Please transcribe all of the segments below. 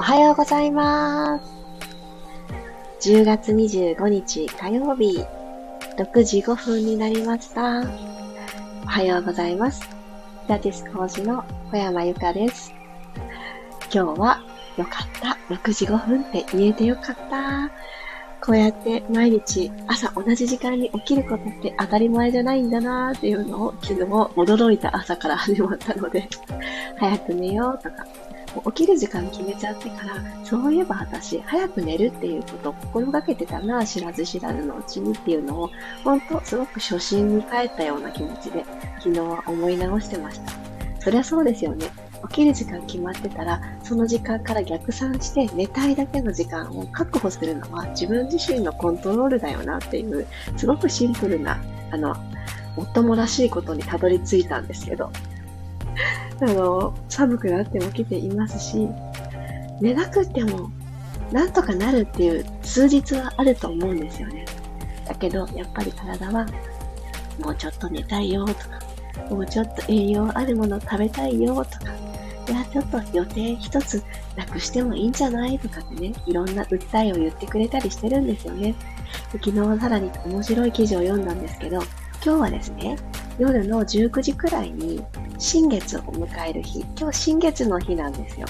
おはようございます。10月25日火曜日、6時5分になりました。おはようございます。ピラティス講師の小山由かです。今日はよかった。6時5分って言えてよかった。こうやって毎日朝同じ時間に起きることって当たり前じゃないんだなーっていうのを昨日驚いた朝から始まったので早く寝ようとか、起きる時間決めちゃってから、そういえば私、早く寝るっていうことを心がけてたな、知らず知らずのうちにっていうのを、ほんとすごく初心に帰ったような気持ちで、昨日は思い直してました。そりゃそうですよね。起きる時間決まってたら、その時間から逆算して寝たいだけの時間を確保するのは自分自身のコントロールだよなっていう、すごくシンプルな、あの、もっともらしいことにたどり着いたんですけど、あの、寒くなっても来ていますし、寝なくてもなんとかなるっていう数日はあると思うんですよね。だけど、やっぱり体は、もうちょっと寝たいよとか、もうちょっと栄養あるもの食べたいよとか、いや、ちょっと予定一つなくしてもいいんじゃないとかってね、いろんな訴えを言ってくれたりしてるんですよね。昨日さらに面白い記事を読んだんですけど、今日はですね、夜の19時くらいに新月を迎える日、今日新月の日なんですよ。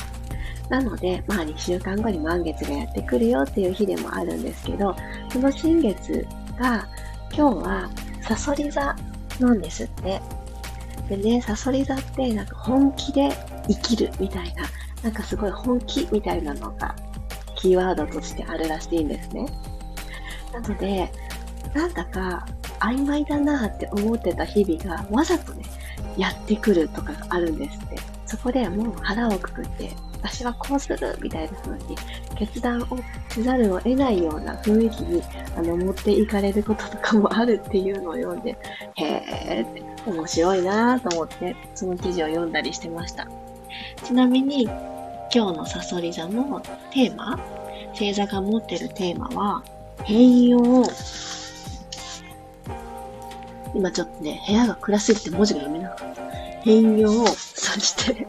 なので、まあ2週間後に満月がやってくるよっていう日でもあるんですけど、その新月が今日はサソリ座なんですって。でね、サソリ座ってなんか本気で生きるみたいな、なんかすごい本気みたいなのがキーワードとしてあるらしいんですね。なので、なんだか曖昧だなって思ってた日々がわざとね、やってくるとかがあるんですって。そこでもう腹をくくって、私はこうするみたいな風に決断をせざるを得ないような雰囲気にあの持っていかれることとかもあるっていうのを読んで、へーって面白いなぁと思ってその記事を読んだりしてました。ちなみに今日のサソリ座のテーマ、星座が持ってるテーマは変容今ちょっとね、部屋が暗すぎて文字が読めなかった。変容を、そして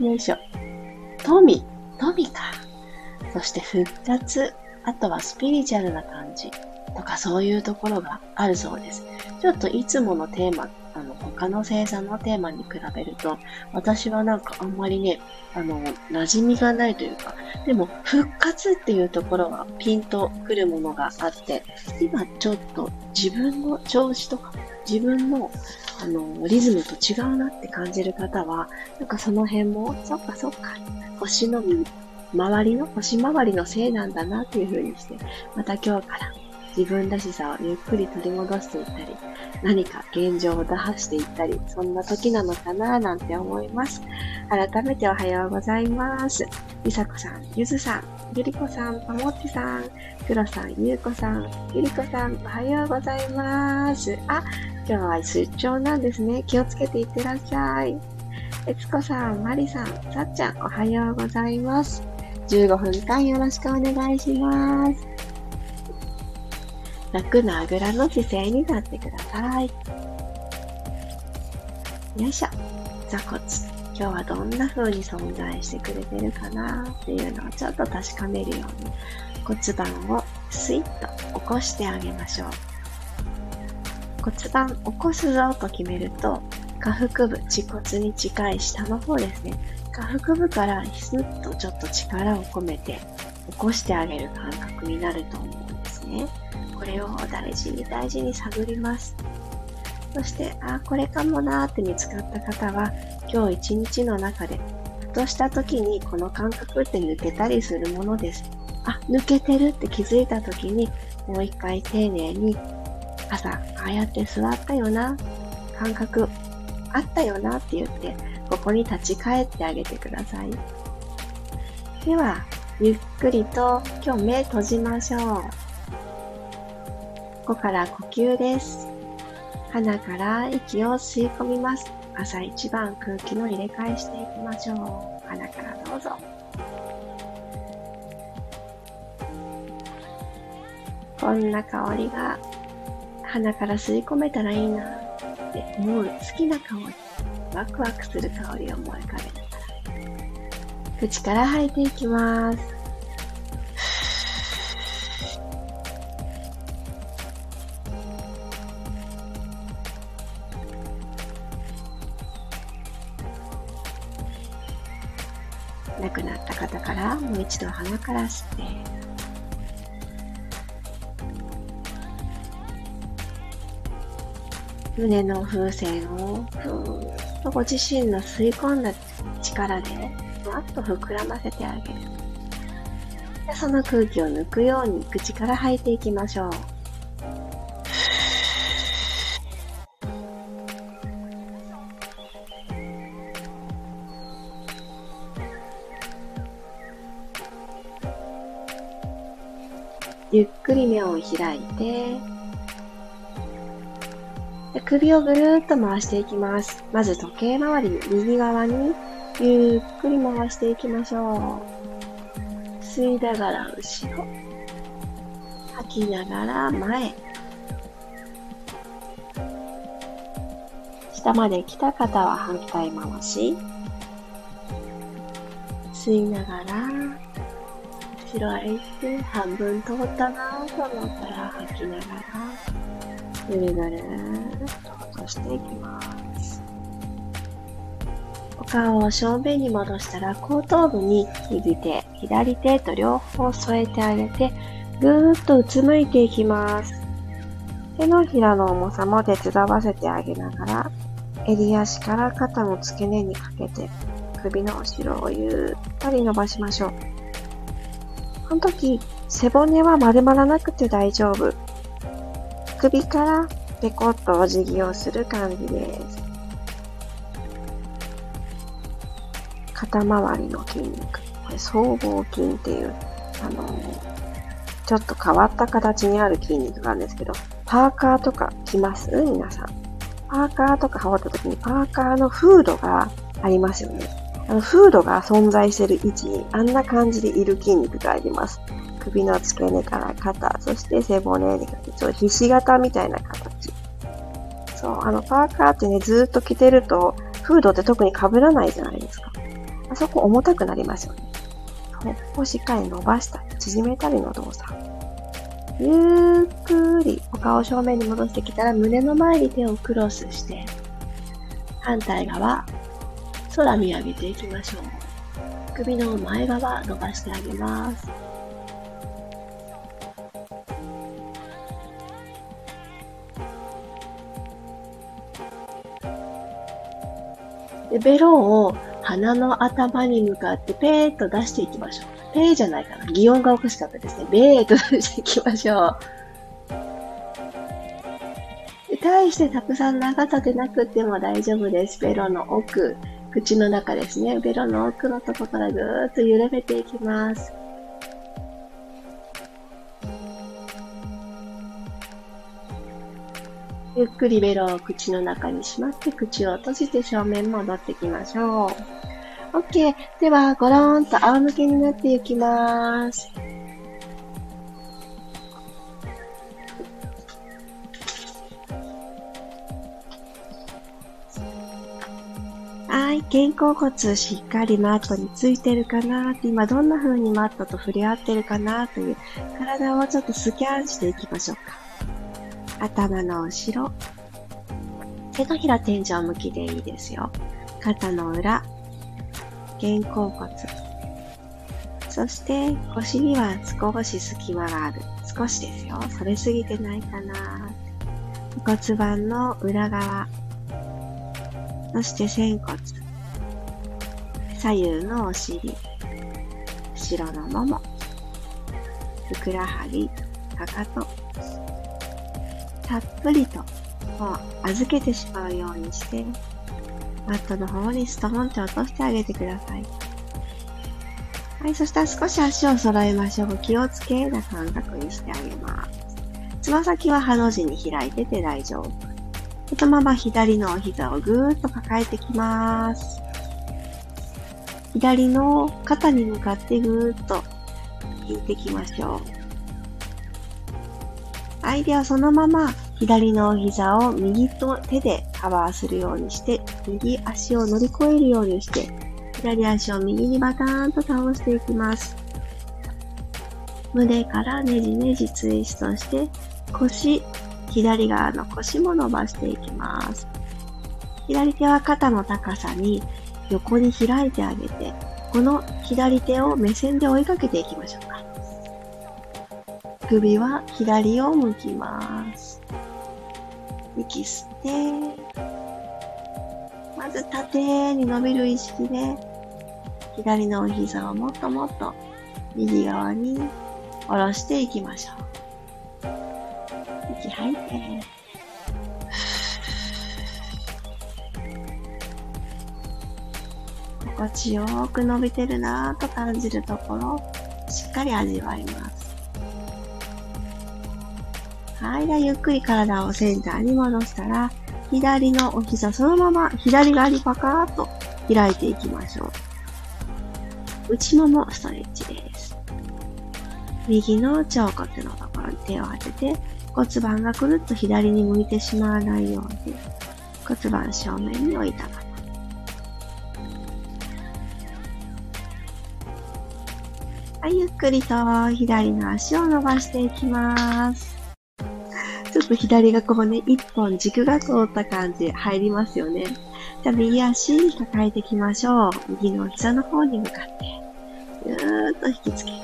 よいしょ。富、富か。そして復活、あとはスピリチュアルな感じとかそういうところがあるそうです。ちょっといつものテーマあの、他の星座のテーマに比べると、私はなんかあんまりね、あの、馴染みがないというか、でも、復活っていうところはピンとくるものがあって、今ちょっと自分の調子とか、自分の、あの、リズムと違うなって感じる方は、なんかその辺も、そっかそっか、星の周りの、星回りのせいなんだなっていう風にして、また今日から自分らしさをゆっくり取り戻していったり、何か現状を打破していったり、そんな時なのかななんて思います。改めておはようございます。りさこさん、ゆずさん、ゆりこさん、ぱもっちさん、くろさん、ゆうこさん、ゆりこさん、おはようございます。あ、今日は出張なんですね。気をつけていってらっしゃい。えつこさん、まりさん、さっちゃん、おはようございます。15分間よろしくお願いします。楽なあぐらの姿勢になってください。よいしょ。座骨。今日はどんな風に存在してくれてるかなっていうのをちょっと確かめるように骨盤をスイッと起こしてあげましょう。骨盤起こすぞと決めると下腹部、恥骨に近い下の方ですね。下腹部からひすっとちょっと力を込めて起こしてあげる感覚になると思うんですね。れを大事に大事に探ります。そして、あ、これかもなーって見つかった方は、今日一日の中で、ふとした時にこの感覚って抜けたりするものです。あ、抜けてるって気づいた時に、もう一回丁寧に、朝、ああやって座ったよな、感覚あったよなって言って、ここに立ち返ってあげてください。では、ゆっくりと今日目閉じましょう。ここから呼吸です。鼻から息を吸い込みます。朝一番空気の入れ替えしていきましょう。鼻からどうぞ。こんな香りが鼻から吸い込めたらいいなって思う好きな香り、ワクワクする香りを思い浮かべながら、口から吐いていきます。度鼻から吸って。胸の風船をふーっとご自身の吸い込んだ力でふわっと膨らませてあげる。でその空気を抜くように口から吐いていきましょう。ゆっくり目を開いて、首をぐるーっと回していきます。まず時計回り右側にゆっくり回していきましょう。吸いながら後ろ。吐きながら前。下まで来た方は反対回し。吸いながら後ろへ行って半分通ったなと思ったら吐きながらぐるぐるっと落としていきますお顔を正面に戻したら後頭部に右手左手と両方添えてあげてぐーっとうつむいていきます手のひらの重さも手伝わせてあげながら襟足から肩の付け根にかけて首の後ろをゆったり伸ばしましょう。この時、背骨は丸まらなくて大丈夫。首からペコッとお辞儀をする感じです。肩周りの筋肉。これ、僧帽筋っていう、あのちょっと変わった形にある筋肉があるんですけど、パーカーとか着ます？皆さん。パーカーとか羽織った時にパーカーのフードがありますよね。あの、フードが存在している位置に、あんな感じでいる筋肉があります。首の付け根から肩、そして背骨にかけて、ちょっとひし形みたいな形。そう、あの、パーカーってね、ずっと着てると、フードって特に被らないじゃないですか。あそこ重たくなりますよね。ここをしっかり伸ばしたり、縮めたりの動作。ゆっくりお顔正面に戻してきたら胸の前に手をクロスして、反対側、空見上げていきましょう。首の前側伸ばしてあげます。でベロを鼻の頭に向かってペーッと出していきましょう。ペーじゃないかな。擬音がおかしかったですね。ベーッと出していきましょう。大してたくさん長さでなくても大丈夫です。ベロの奥、口の中ですね。ベロの奥のところからぐーっと緩めていきます。ゆっくりベロを口の中にしまって口を閉じて正面戻ってきましょう。OK。では、ごろーんと仰向けになっていきます。肩甲骨しっかりマットについてるかなって、今どんな風にマットと触れ合ってるかなという体をちょっとスキャンしていきましょうか。頭の後ろ。手のひら天井向きでいいですよ。肩の裏。肩甲骨。そして腰には少し隙間がある。少しですよ。それすぎてないかな。骨盤の裏側。そして仙骨。左右のお尻。後ろのもも。ふくらはぎ、かかと。たっぷりと、もう預けてしまうようにして、マットの方にストーンと落としてあげてください。はい、そしたら少し足を揃えましょう。気をつけな感覚にしてあげます。つま先はハの字に開いてて大丈夫。そのまま左のお膝をぐーっと抱えてきます。左の肩に向かってぐーっと引いていきましょう。はい、ではそのまま左の膝を右と手でカバーするようにして、右足を乗り越えるようにして、左足を右にバターンと倒していきます。胸からねじねじツイストして、腰、左側の腰も伸ばしていきます。左手は肩の高さに横に開いてあげて、この左手を目線で追いかけていきましょうか。首は左を向きます。息吸って、まず縦に伸びる意識で、左のお膝をもっともっと右側に下ろしていきましょう。息吐いて。心地よく伸びてるなぁと感じるところ、しっかり味わいます。はい。では、ゆっくり体をセンターに戻したら、左のお膝、そのまま左側にパカーッと開いていきましょう。内ももストレッチです。右の腸骨のところに手を当てて、骨盤がくるっと左に向いてしまわないように、骨盤正面に置いたまま。はい、ゆっくりと左の足を伸ばしていきます。ちょっと左がこうね、一本軸が通った感じ入りますよね。じゃあ右足抱えていきましょう。右の膝の方に向かって、ぐーっと引きつける。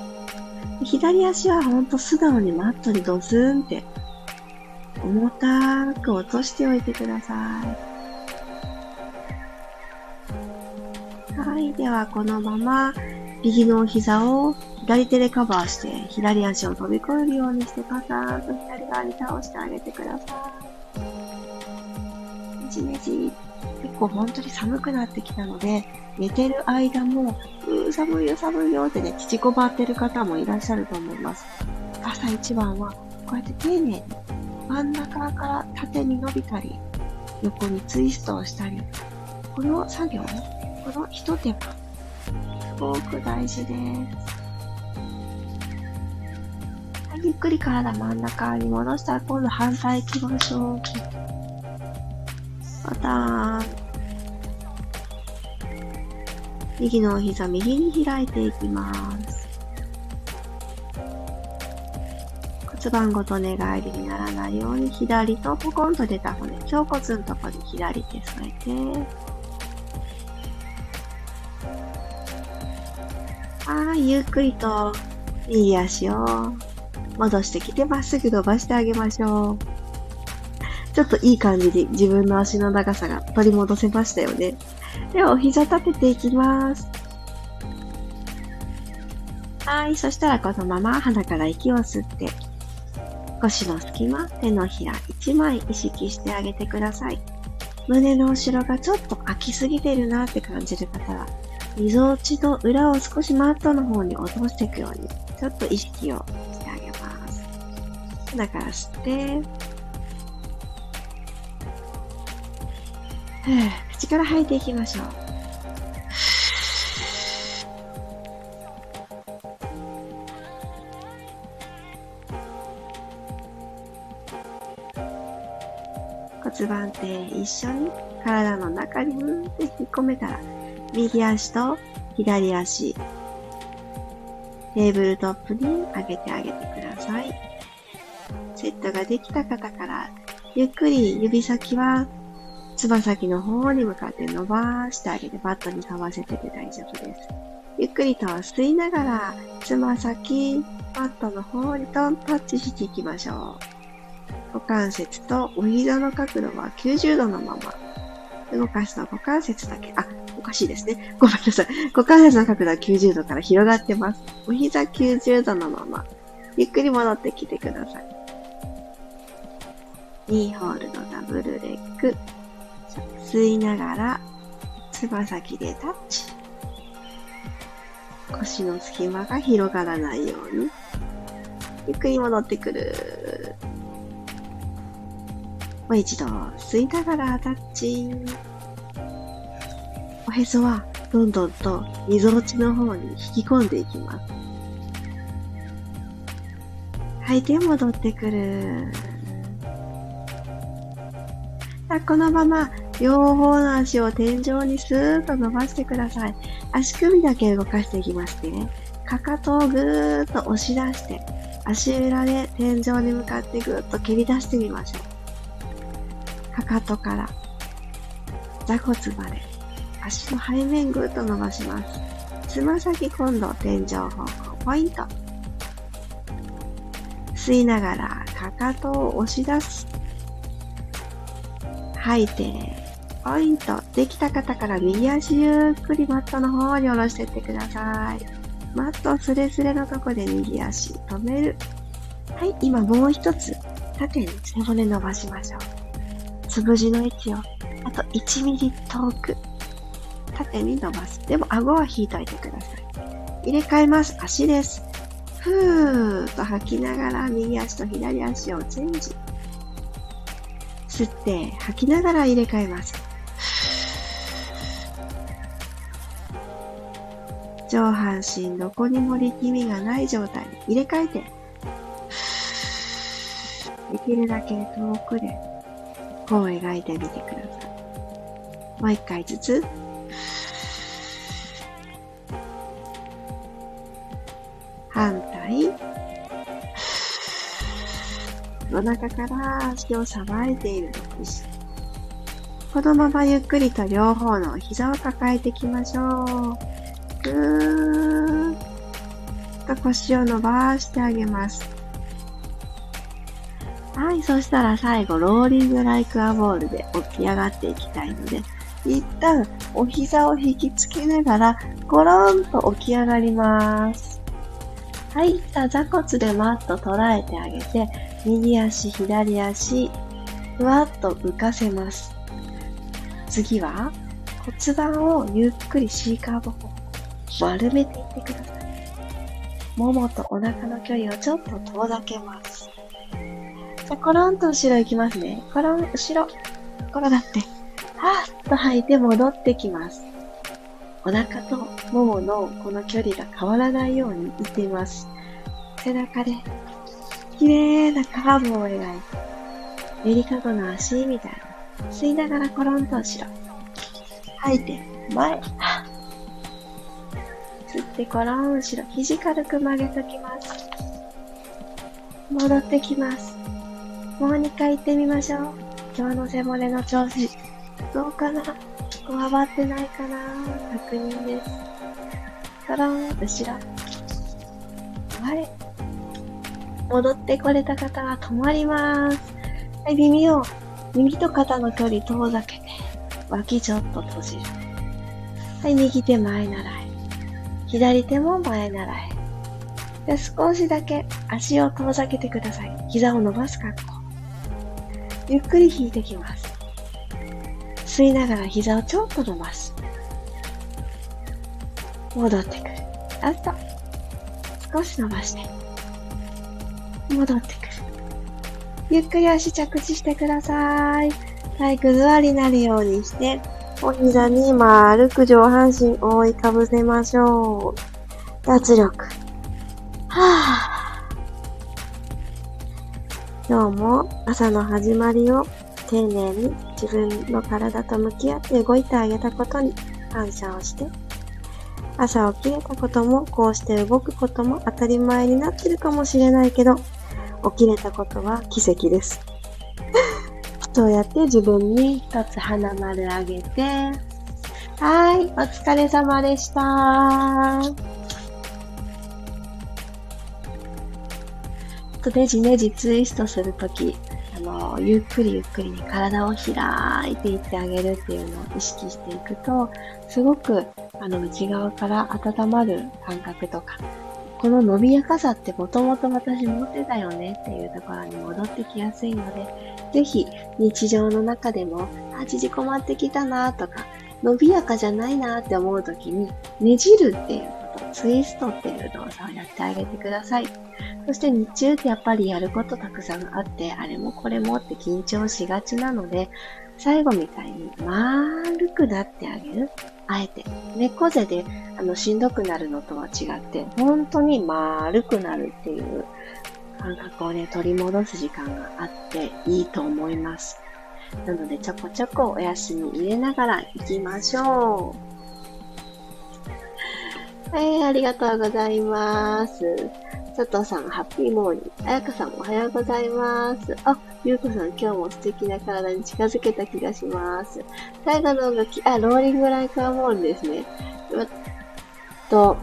左足はほんと素直にマットにドスンって重たく落としておいてください。はい。では、このまま、右の膝を左手でカバーして、左足を飛び越えるようにして、パターンと左側に倒してあげてください。ねじねじ。結構本当に寒くなってきたので、寝てる間も、うー寒いよ寒いよってね、縮こばってる方もいらっしゃると思います。朝一番は、こうやって丁寧に、真ん中から縦に伸びたり、横にツイストをしたり、この作業、この一手間、すごく大事です。ゆっくり体真ん中に戻したら今度反対行きましょう。また、右のお膝右に開いていきます。骨盤ごと寝返りにならないように左とポコンと出た骨、胸骨のとこに左手添えて、はい、ゆっくりと右足を戻してきてまっすぐ伸ばしてあげましょう。ちょっといい感じに自分の足の長さが取り戻せましたよね。では、お膝立てていきます。はい。そしたらこのまま鼻から息を吸って、腰の隙間、手のひら1枚意識してあげてください。胸の後ろがちょっと空きすぎてるなって感じる方は、みぞおちの裏を少しマットの方に落としていくように、ちょっと意識をだから吸って、口から吐いていきましょう。骨盤底一緒に体の中にうんって引っ込めたら、右足と左足、テーブルトップに上げてあげてください。セットができた方から、ゆっくり指先はつま先の方に向かって伸ばしてあげてバットに合わせてて大丈夫です。ゆっくりと吸いながら、つま先、バットの方にトンタッチしていきましょう。股関節とお膝の角度は90度のまま。動かすと股関節だけ、あ、おかしいですね。ごめんなさい。股関節の角度は90度から広がってます。お膝90度のまま。ゆっくり戻ってきてください。ニーホールドダブルレッグ。吸いながら、つま先でタッチ。腰の隙間が広がらないように。ゆっくり戻ってくる。もう一度、吸いながらタッチ。おへそはどんどんとみぞおちの方に引き込んでいきます。吐いて戻ってくる。このまま両方の足を天井にスーッと伸ばしてください。足首だけ動かしていきますね。かかとをぐーっと押し出して、足裏で天井に向かってぐーっと蹴り出してみましょう。かかとから座骨まで足の背面ぐーっと伸ばします。つま先今度天井方向ポイント。吸いながらかかとを押し出す。吐いて、ポイント。できた方から右足ゆっくりマットの方に下ろしていってください。マットスレスレのとこで右足止める。はい、今もう一つ、縦に背骨伸ばしましょう。つぶじの位置を、あと1ミリ遠く、縦に伸ばす。でも顎は引いといてください。入れ替えます。足です。ふーっと吐きながら右足と左足をチェンジ。吸って吐きながら入れ替えます。上半身どこにも力みがない状態に入れ替えて、できるだけ遠くで弧を描いてみてください。もう一回ずつ。お腹から足をさばいているです。このままゆっくりと両方の膝を抱えていきましょう。ぐーっと腰を伸ばしてあげます。はい、そしたら最後、ローリングライクアボールで起き上がっていきたいので、一旦お膝を引きつけながら、ゴロンと起き上がります。はい、じゃあ座骨でマット捉えてあげて、右足、左足、ふわっと浮かせます。次は骨盤をゆっくり C カーブ方丸めていってください。ももとお腹の距離をちょっと遠ざけます。じゃ、コロンと後ろ行きますね。コロン、後ろ。転がって。はーっと吐いて戻ってきます。お腹ともものこの距離が変わらないようにいっています。背中で綺麗なカーブを描いて、ゆりかごの足みたいな。吸いながらコロンと後ろ。吐いて、前。吸ってコロン後ろ。肘軽く曲げときます。戻ってきます。もう2回行ってみましょう。今日の背骨の調子。どうかな？こわばってないかな？確認です。コロン、後ろ。前。戻ってこれた方は止まります。はい、耳を、耳と肩の距離遠ざけて、脇ちょっと閉じる。はい、右手前習い。左手も前習い。で少しだけ足を遠ざけてください。膝を伸ばす格好。ゆっくり引いてきます。吸いながら膝をちょっと伸ばす。戻ってくる。あと。少し伸ばして。戻ってくる。ゆっくり足着地してください。体育座りになるようにして、お膝に丸く上半身覆いかぶせましょう。脱力。はぁ。今日も朝の始まりを丁寧に自分の体と向き合って動いてあげたことに感謝をして、朝起きれたこともこうして動くことも当たり前になってるかもしれないけど、起きれたことは奇跡です。そうやって自分に一つ花丸あげて、はい、お疲れ様でした。とねじねじツイストするとき、あの、ゆっくりゆっくりに体を開いていってあげるっていうのを意識していくと、すごく、あの、内側から温まる感覚とか、この伸びやかさってもともと私持ってたよねっていうところに戻ってきやすいので、ぜひ日常の中でも、あ、縮こまってきたなとか、伸びやかじゃないなって思う時に、ねじるっていうこと、ツイストっていう動作をやってあげてください。そして日中ってやっぱりやることたくさんあって、あれもこれもって緊張しがちなので、最後みたいに丸くなってあげる？あえて。猫背であのしんどくなるのとは違って、本当に丸くなるっていう感覚をね、取り戻す時間があっていいと思います。なので、ちょこちょこお休み入れながら行きましょう。はい、ありがとうございます。佐藤さん、ハッピーモーニング。あやかさん、おはようございます。あ、ゆうこさん、今日も素敵な体に近づけた気がします。最後の動き、あ、ローリングライクアモールですね。と、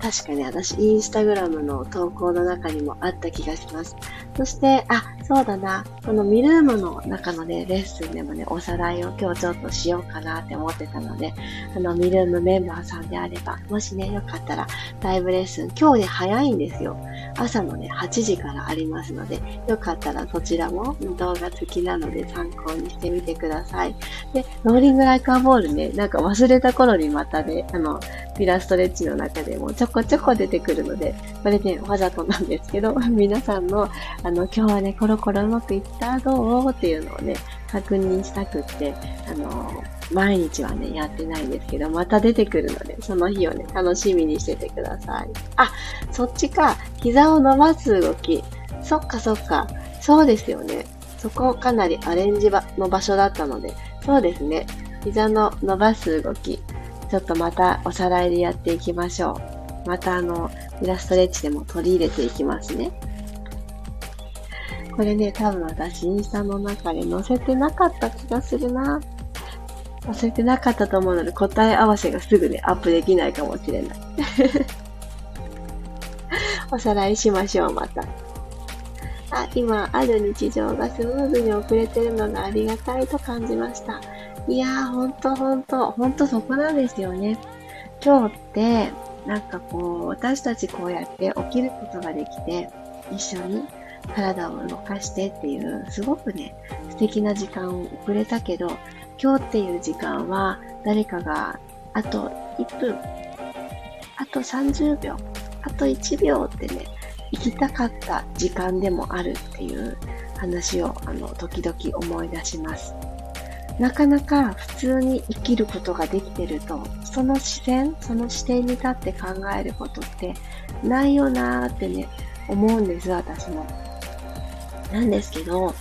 確かに私、インスタグラムの投稿の中にもあった気がします。そして、あ、そうだな。このミルームの中のね、レッスンでもね、おさらいを今日ちょっとしようかなって思ってたので、あの、ミルームメンバーさんであれば、もしね、よかったら、ライブレッスン、今日ね、早いんですよ。朝のね、8時からありますので、よかったらそちらも動画付きなので参考にしてみてください。で、ローリングライカーボールね、なんか忘れた頃にまたね、あの、ピラストレッチの中でもちょこちょこ出てくるので、これね、わざとなんですけど、皆さんの、あの、今日はね、コロうまくいったどう？っていうのをね、確認したくって、あの、毎日はね、やってないんですけど、また出てくるので、その日をね、楽しみにしててください。あ、そっちか。膝を伸ばす動き。そっかそっか。そうですよね。そこかなりアレンジの場所だったので、そうですね。膝の伸ばす動き。ちょっとまたおさらいでやっていきましょう。またあの、イラストレッチでも取り入れていきますね。これね、多分私インスタの中で載せてなかった気がするな。忘れてなかったと思うので答え合わせがすぐね、アップできないかもしれない。おさらいしましょう、また。あ、今、ある日常がスムーズに遅れてるのがありがたいと感じました。いやー、ほんとほんと、ほんとそこなんですよね。今日って、なんかこう、私たちこうやって起きることができて、一緒に体を動かしてっていう、すごくね、素敵な時間を遅れたけど、今日っていう時間は誰かがあと1分、あと30秒、あと1秒ってね、行きたかった時間でもあるっていう話をあの時々思い出します。なかなか普通に生きることができてると、その視線、その視点に立って考えることってないよなーってね、思うんです、私も。なんですけど、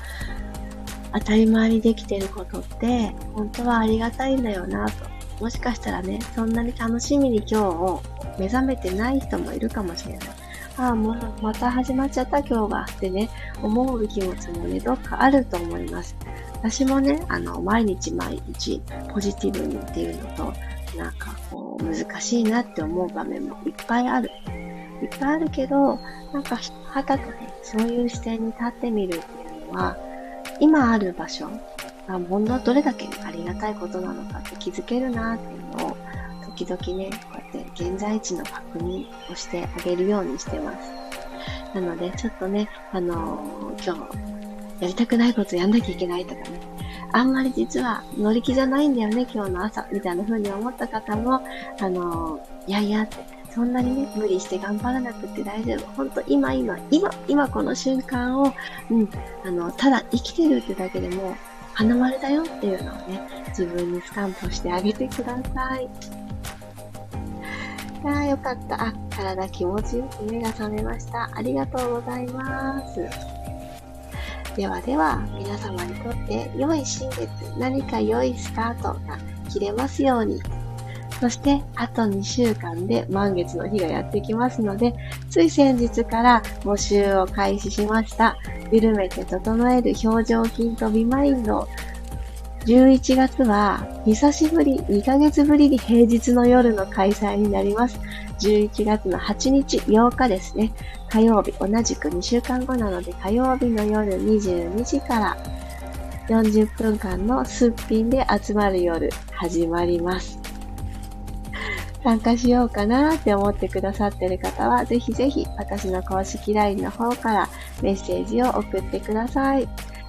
当たり前にできてることって、本当はありがたいんだよなと。もしかしたらね、そんなに楽しみに今日を目覚めてない人もいるかもしれない。ああ、もうまた始まっちゃった今日がってね、思う気持ちもね、どっかあると思います。私もね、あの、毎日毎日ポジティブにっていうのと、なんかこう、難しいなって思う場面もいっぱいある。いっぱいあるけど、なんか、はたとね、そういう視点に立ってみるっていうのは、今ある場所が本当はどれだけありがたいことなのかって気づけるなっていうのを時々ね、こうやって現在地の確認をしてあげるようにしてます。なので、ちょっとね、あのー、今日、やりたくないことやんなきゃいけないとかね、あんまり実は乗り気じゃないんだよね、今日の朝、みたいな風に思った方も、あのー、いやいやって、そんなにね、無理して頑張らなくて大丈夫。ほんと今今、今、今この瞬間を、うん、あの、ただ生きてるってだけでも、花丸だよっていうのをね、自分にスタンプしてあげてください。ああ、よかった。あ、体気持ちよく目が覚めました。ありがとうございます。ではでは、皆様にとって良い新月、何か良いスタートが切れますように。そして、あと2週間で満月の日がやってきますので、つい先日から募集を開始しました。緩めて整える表情筋とビマインド。11月は、久しぶり、2ヶ月ぶりに平日の夜の開催になります。11月の8日、8日ですね。火曜日、同じく2週間後なので、火曜日の夜22時から40分間のすっぴんで集まる夜、始まります。参加しようかなって思ってくださってる方は、ぜひぜひ私の公式 LINE の方からメッセージを送ってください。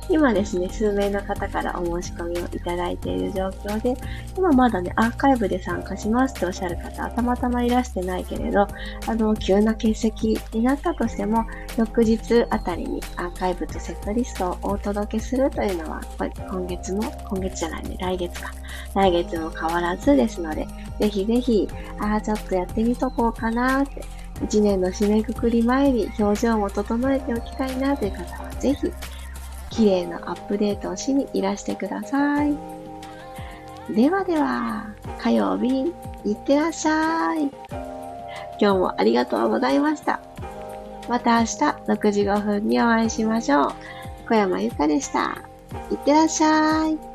今ですね、数名の方からお申し込みをいただいている状況で、今まだね、アーカイブで参加しますっておっしゃる方たまたまいらしてないけれど、あの、急な欠席になったとしても、翌日あたりにアーカイブとセットリストをお届けするというのは、今月も、今月じゃないね、来月か。来月も変わらずですので、ぜひぜひ、ああ、ちょっとやってみとこうかなって、一年の締めくくり前に表情も整えておきたいなという方は、ぜひ、綺麗なアップデートをしにいらしてください。ではでは、火曜日、いってらっしゃい。今日もありがとうございました。また明日6時5分にお会いしましょう。小山由かでした。いってらっしゃい。